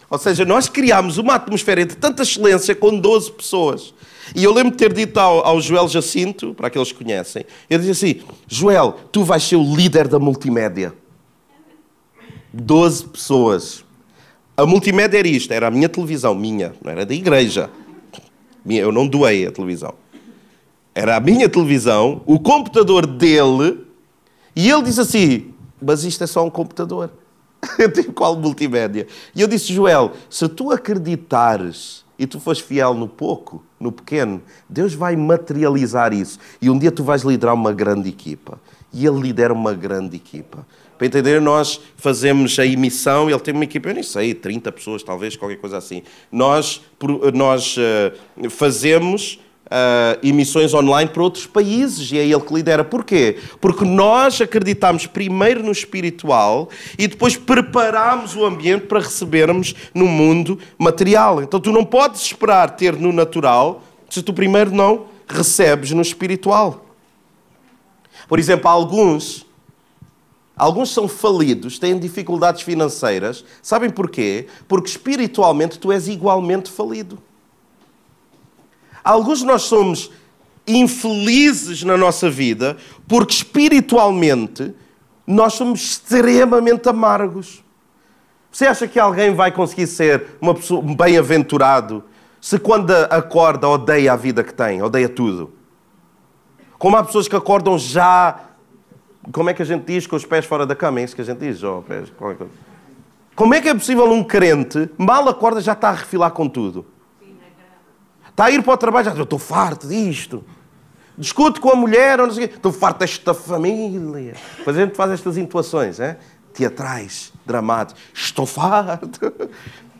Ou seja, nós criámos uma atmosfera de tanta excelência com 12 pessoas. E eu lembro de ter dito ao, ao Joel Jacinto, para aqueles que conhecem, eu disse assim: Joel, tu vais ser o líder da multimédia. 12 pessoas. A multimédia era isto, era a minha televisão, minha, não era da igreja. Eu não doei a televisão. Era a minha televisão, o computador dele, e ele disse assim: Mas isto é só um computador. Eu tenho qual multimédia? E eu disse: Joel, se tu acreditares e tu fores fiel no pouco, no pequeno, Deus vai materializar isso. E um dia tu vais liderar uma grande equipa. E Ele lidera uma grande equipa. Para entender, nós fazemos a emissão, ele tem uma equipa, eu nem sei, 30 pessoas, talvez, qualquer coisa assim. Nós, nós uh, fazemos uh, emissões online para outros países e é ele que lidera. Porquê? Porque nós acreditamos primeiro no espiritual e depois preparamos o ambiente para recebermos no mundo material. Então tu não podes esperar ter no natural se tu primeiro não recebes no espiritual. Por exemplo, alguns Alguns são falidos, têm dificuldades financeiras. Sabem porquê? Porque espiritualmente tu és igualmente falido. Alguns de nós somos infelizes na nossa vida porque espiritualmente nós somos extremamente amargos. Você acha que alguém vai conseguir ser uma pessoa bem-aventurado se quando acorda odeia a vida que tem, odeia tudo? Como há pessoas que acordam já, como é que a gente diz, com os pés fora da cama? É isso que a gente diz, oh, pés, como é que é possível um crente, mal acorda, já está a refilar com tudo? Está a ir para o trabalho, já estou farto disto. Discute com a mulher, não sei o quê. estou farto desta família. Depois a gente faz estas intuações, é? teatrais, dramáticas. Estou farto.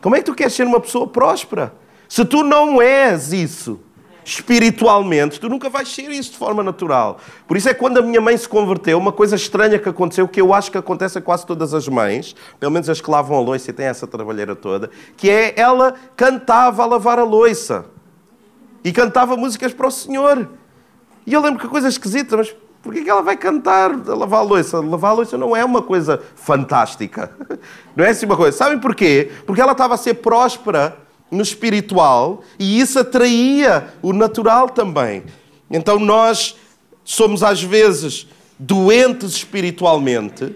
Como é que tu queres ser uma pessoa próspera? Se tu não és isso, espiritualmente, tu nunca vais ser isso de forma natural. Por isso é que quando a minha mãe se converteu, uma coisa estranha que aconteceu, que eu acho que acontece a quase todas as mães, pelo menos as que lavam a louça e têm essa trabalheira toda, que é ela cantava a lavar a louça. E cantava músicas para o Senhor. E eu lembro que coisa esquisita, mas por que ela vai cantar a lavar a louça? Lavar a louça não é uma coisa fantástica. Não é assim uma coisa. Sabem porquê? Porque ela estava a ser próspera no espiritual e isso atraía o natural também. Então nós somos às vezes doentes espiritualmente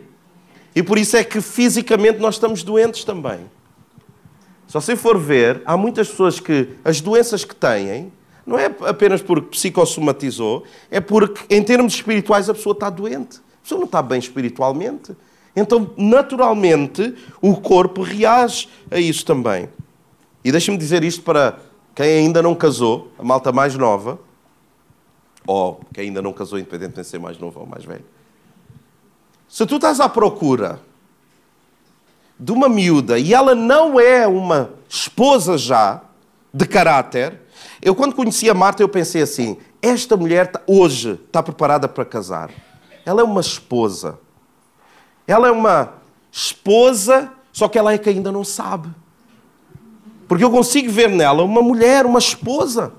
e por isso é que fisicamente nós estamos doentes também. Se você for ver, há muitas pessoas que as doenças que têm não é apenas porque psicossomatizou, é porque em termos espirituais a pessoa está doente. A pessoa não está bem espiritualmente. Então, naturalmente, o corpo reage a isso também. E deixa-me dizer isto para quem ainda não casou, a malta mais nova, ou quem ainda não casou, independentemente de ser mais novo ou mais velho. Se tu estás à procura de uma miúda e ela não é uma esposa já, de caráter, eu quando conheci a Marta eu pensei assim, esta mulher tá, hoje está preparada para casar. Ela é uma esposa. Ela é uma esposa, só que ela é que ainda não sabe. Porque eu consigo ver nela uma mulher, uma esposa.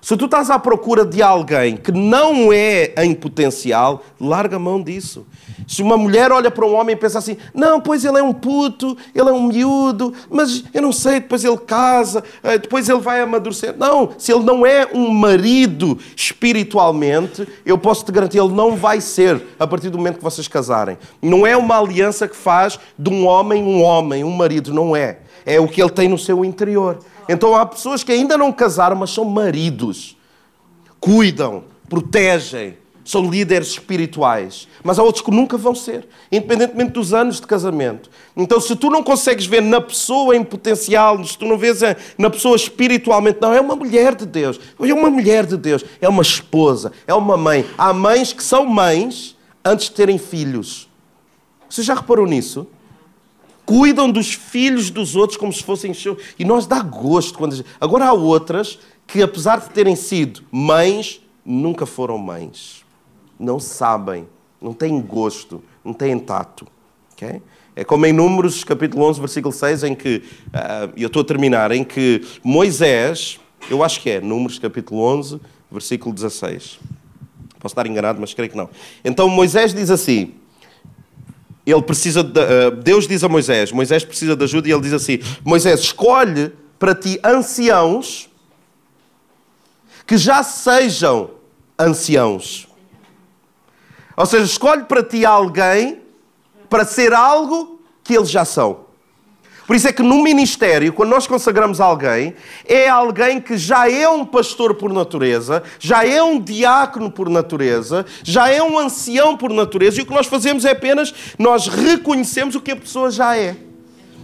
Se tu estás à procura de alguém que não é em potencial, larga a mão disso. Se uma mulher olha para um homem e pensa assim: não, pois ele é um puto, ele é um miúdo, mas eu não sei, depois ele casa, eh, depois ele vai amadurecer. Não, se ele não é um marido espiritualmente, eu posso te garantir, ele não vai ser a partir do momento que vocês casarem. Não é uma aliança que faz de um homem um homem, um marido, não é. É o que ele tem no seu interior. Então há pessoas que ainda não casaram, mas são maridos. Cuidam, protegem, são líderes espirituais. Mas há outros que nunca vão ser, independentemente dos anos de casamento. Então, se tu não consegues ver na pessoa em potencial, se tu não vês na pessoa espiritualmente, não, é uma mulher de Deus. É uma mulher de Deus, é uma esposa, é uma mãe. Há mães que são mães antes de terem filhos. Você já reparou nisso? Cuidam dos filhos dos outros como se fossem seus. E nós dá gosto quando. Agora há outras que, apesar de terem sido mães, nunca foram mães. Não sabem, não têm gosto, não têm tato. Okay? É como em Números, capítulo 11, versículo 6, em que, uh, eu estou a terminar, em que Moisés, eu acho que é, Números, capítulo 11, versículo 16. Posso estar enganado, mas creio que não. Então Moisés diz assim: ele precisa de, uh, Deus diz a Moisés, Moisés precisa de ajuda e ele diz assim: Moisés, escolhe para ti anciãos que já sejam anciãos. Ou seja, escolhe para ti alguém para ser algo que eles já são. Por isso é que no ministério, quando nós consagramos alguém, é alguém que já é um pastor por natureza, já é um diácono por natureza, já é um ancião por natureza, e o que nós fazemos é apenas nós reconhecemos o que a pessoa já é.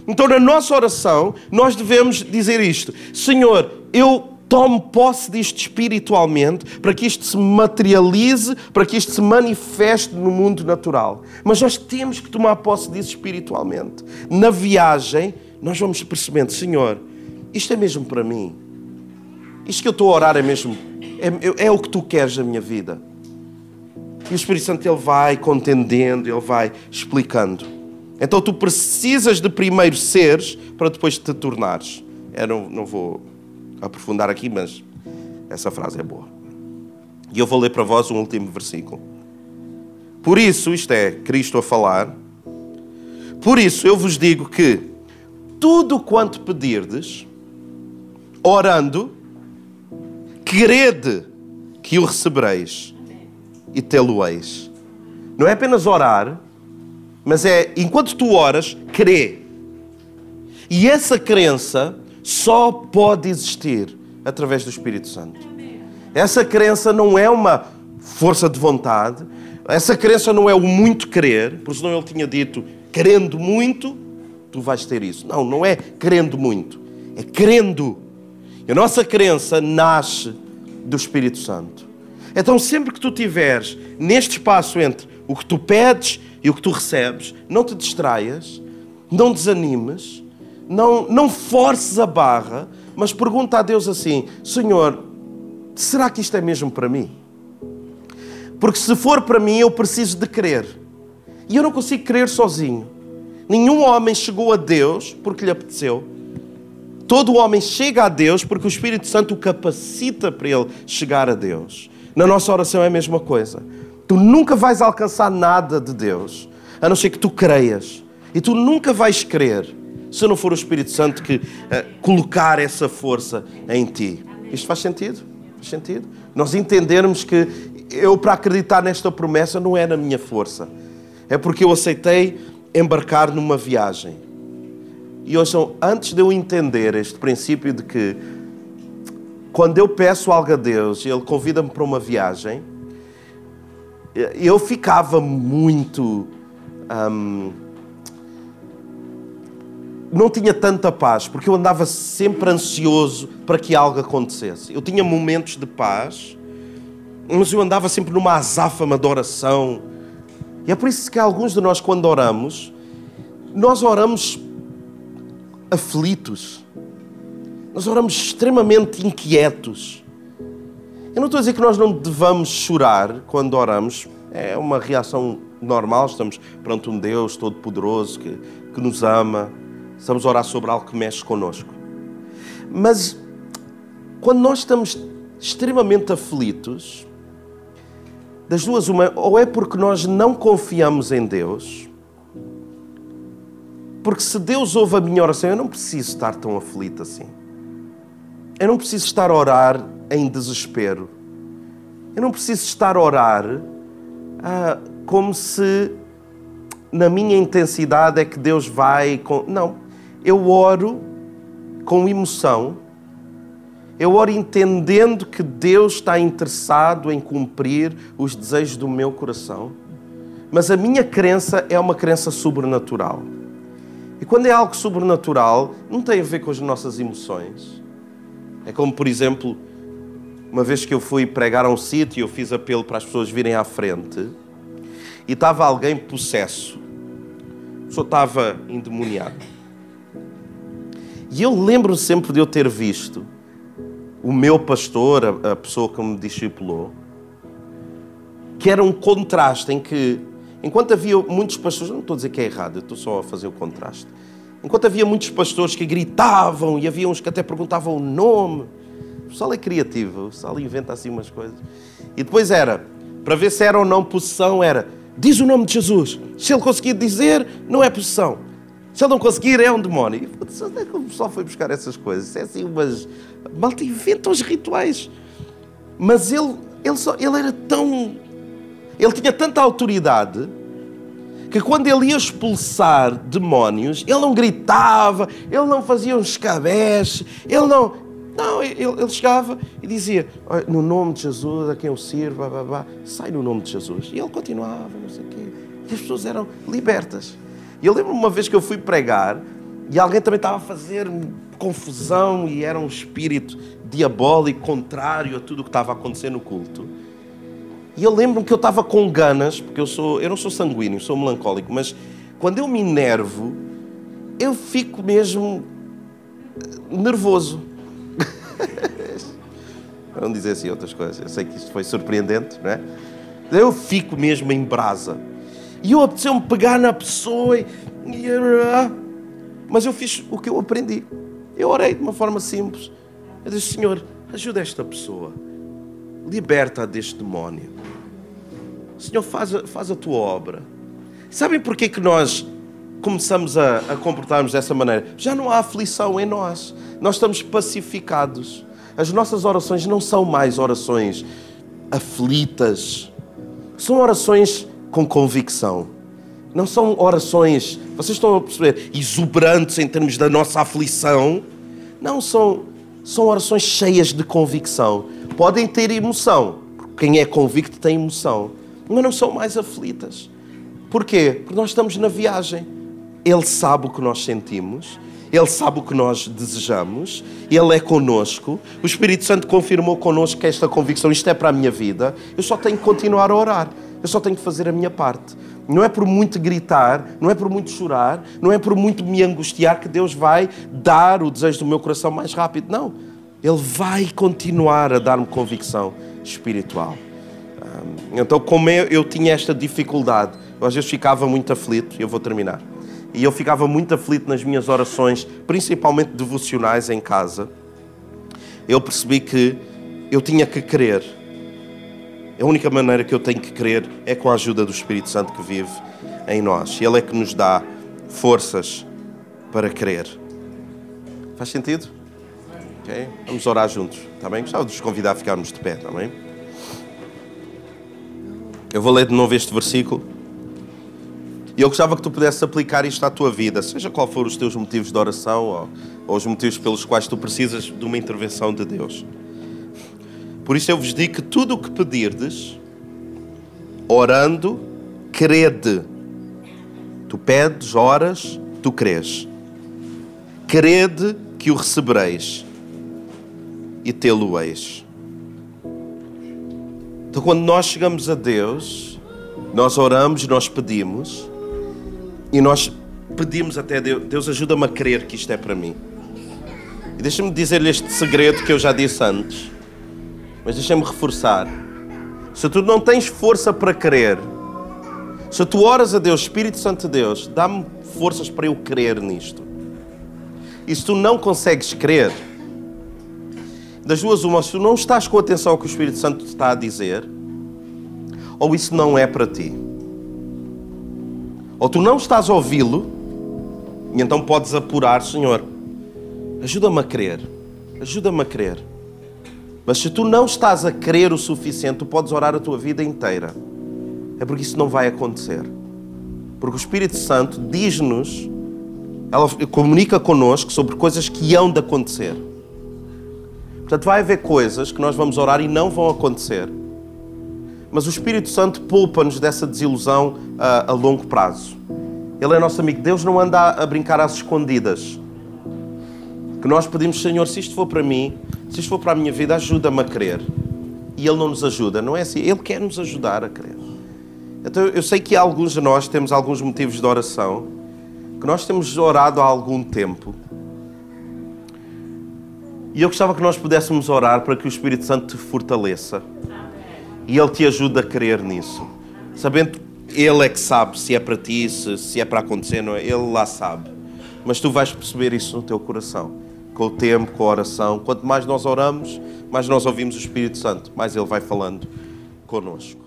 Então, na nossa oração, nós devemos dizer isto: Senhor, eu Tome posse disto espiritualmente para que isto se materialize, para que isto se manifeste no mundo natural. Mas nós temos que tomar posse disso espiritualmente. Na viagem, nós vamos percebendo: Senhor, isto é mesmo para mim. Isto que eu estou a orar é mesmo. É, é o que tu queres na minha vida. E o Espírito Santo ele vai contendendo, ele vai explicando. Então tu precisas de primeiro seres para depois te tornares. Eu não, não vou aprofundar aqui, mas essa frase é boa. E eu vou ler para vós um último versículo. Por isso, isto é Cristo a falar, por isso eu vos digo que tudo quanto pedirdes, orando, crede que o recebereis e tê-lo-eis. Não é apenas orar, mas é enquanto tu oras, crê. E essa crença só pode existir através do Espírito Santo. Essa crença não é uma força de vontade, essa crença não é o muito querer, porque senão ele tinha dito, querendo muito, tu vais ter isso. Não, não é querendo muito, é crendo. E a nossa crença nasce do Espírito Santo. Então, sempre que tu tiveres neste espaço entre o que tu pedes e o que tu recebes, não te distraias, não desanimes, não, não forces a barra, mas pergunta a Deus assim: Senhor, será que isto é mesmo para mim? Porque se for para mim, eu preciso de crer. E eu não consigo crer sozinho. Nenhum homem chegou a Deus porque lhe apeteceu. Todo homem chega a Deus porque o Espírito Santo o capacita para ele chegar a Deus. Na nossa oração é a mesma coisa. Tu nunca vais alcançar nada de Deus, a não ser que tu creias. E tu nunca vais crer se não for o Espírito Santo que uh, colocar essa força em ti. Isto faz sentido? Faz sentido? Nós entendermos que eu, para acreditar nesta promessa, não é na minha força. É porque eu aceitei embarcar numa viagem. E hoje, antes de eu entender este princípio de que quando eu peço algo a Deus e Ele convida-me para uma viagem, eu ficava muito. Hum, não tinha tanta paz, porque eu andava sempre ansioso para que algo acontecesse. Eu tinha momentos de paz, mas eu andava sempre numa azáfama de oração. E é por isso que alguns de nós, quando oramos, nós oramos aflitos. Nós oramos extremamente inquietos. Eu não estou a dizer que nós não devamos chorar quando oramos. É uma reação normal. Estamos perante um Deus todo-poderoso que, que nos ama Estamos a orar sobre algo que mexe connosco. Mas quando nós estamos extremamente aflitos, das duas, uma, ou é porque nós não confiamos em Deus, porque se Deus ouve a minha oração, eu não preciso estar tão aflito assim. Eu não preciso estar a orar em desespero. Eu não preciso estar a orar ah, como se na minha intensidade é que Deus vai. Com... Não eu oro com emoção, eu oro entendendo que Deus está interessado em cumprir os desejos do meu coração, mas a minha crença é uma crença sobrenatural. E quando é algo sobrenatural, não tem a ver com as nossas emoções. É como, por exemplo, uma vez que eu fui pregar a um sítio, eu fiz apelo para as pessoas virem à frente e estava alguém possesso. Só estava endemoniado. E eu lembro sempre de eu ter visto o meu pastor, a, a pessoa que me discipulou, que era um contraste em que, enquanto havia muitos pastores, não estou a dizer que é errado, estou só a fazer o contraste. Enquanto havia muitos pastores que gritavam e havia uns que até perguntavam o nome, o pessoal é criativo, o pessoal inventa assim umas coisas. E depois era, para ver se era ou não possessão, era diz o nome de Jesus. Se ele conseguir dizer, não é possessão. Se ele não conseguir, é um demónio. E, onde é que o pessoal foi buscar essas coisas? É assim, umas. Malta os rituais. Mas ele, ele, só, ele era tão. Ele tinha tanta autoridade que quando ele ia expulsar demónios, ele não gritava, ele não fazia um escabeche, ele não. Não, ele, ele chegava e dizia: No nome de Jesus, a quem eu sirvo, blá, blá, blá, sai no nome de Jesus. E ele continuava, não sei o quê. E as pessoas eram libertas. E eu lembro uma vez que eu fui pregar e alguém também estava a fazer confusão e era um espírito diabólico, contrário a tudo o que estava a acontecer no culto. E eu lembro-me que eu estava com ganas, porque eu, sou, eu não sou sanguíneo, sou melancólico, mas quando eu me enervo, eu fico mesmo nervoso. Vamos dizer assim outras coisas. Eu sei que isto foi surpreendente, não é? Eu fico mesmo em brasa. E eu apeteceu-me pegar na pessoa. E... Mas eu fiz o que eu aprendi. Eu orei de uma forma simples. Eu disse: Senhor, ajuda esta pessoa. Liberta-a deste demónio. Senhor, faz a, faz a tua obra. Sabem porquê que nós começamos a, a comportarmos dessa maneira? Já não há aflição em nós. Nós estamos pacificados. As nossas orações não são mais orações aflitas. São orações com convicção. Não são orações, vocês estão a perceber, exuberantes em termos da nossa aflição. Não, são, são orações cheias de convicção. Podem ter emoção, quem é convicto tem emoção, mas não são mais aflitas. Porquê? Porque nós estamos na viagem. Ele sabe o que nós sentimos, ele sabe o que nós desejamos, Ele é conosco. O Espírito Santo confirmou conosco que esta convicção, isto é para a minha vida, eu só tenho que continuar a orar. Eu só tenho que fazer a minha parte. Não é por muito gritar, não é por muito chorar, não é por muito me angustiar que Deus vai dar o desejo do meu coração mais rápido. Não. Ele vai continuar a dar-me convicção espiritual. Então, como eu, eu tinha esta dificuldade, eu às vezes ficava muito aflito, eu vou terminar, e eu ficava muito aflito nas minhas orações, principalmente devocionais em casa, eu percebi que eu tinha que crer. A única maneira que eu tenho que crer é com a ajuda do Espírito Santo que vive em nós. Ele é que nos dá forças para crer. Faz sentido? Ok? Vamos orar juntos, está bem? Gostava de vos convidar a ficarmos de pé, está bem? Eu vou ler de novo este versículo. E eu gostava que tu pudesses aplicar isto à tua vida, seja qual for os teus motivos de oração ou, ou os motivos pelos quais tu precisas de uma intervenção de Deus. Por isso eu vos digo que tudo o que pedirdes, orando, crede. Tu pedes, oras, tu crês. Crede que o recebereis e tê-lo-eis. Então, quando nós chegamos a Deus, nós oramos, nós pedimos e nós pedimos até Deus, Deus ajuda-me a crer que isto é para mim. E deixa-me dizer-lhe este segredo que eu já disse antes, mas deixa-me reforçar. Se tu não tens força para crer, se tu oras a Deus, Espírito Santo de Deus, dá-me forças para eu crer nisto. E se tu não consegues crer, das duas, uma, se tu não estás com atenção ao que o Espírito Santo te está a dizer, ou isso não é para ti. Ou tu não estás a ouvi-lo, e então podes apurar, Senhor, ajuda-me a crer, ajuda-me a crer. Mas se tu não estás a crer o suficiente, tu podes orar a tua vida inteira. É porque isso não vai acontecer. Porque o Espírito Santo diz-nos, ela comunica connosco sobre coisas que hão de acontecer. Portanto, vai haver coisas que nós vamos orar e não vão acontecer. Mas o Espírito Santo poupa-nos dessa desilusão a, a, longo prazo. Ele é nosso amigo. Deus não anda a, brincar às escondidas. Que nós pedimos, Senhor, se isto for para mim, se isto for para a minha vida, ajuda-me a crer. E Ele não nos ajuda. Não é assim. Ele quer nos ajudar a crer. Então, eu sei que alguns de nós temos alguns motivos de oração, que nós temos orado há algum tempo e eu gostava que nós pudéssemos orar para que o Espírito Santo te fortaleça. E Ele te ajude a crer nisso. Sabendo, Ele é que sabe se é para ti, se, se é para acontecer, não é? Ele lá sabe. Mas tu vais perceber isso no teu coração. Com o tempo, com a oração. Quanto mais nós oramos, mais nós ouvimos o Espírito Santo, mais Ele vai falando conosco.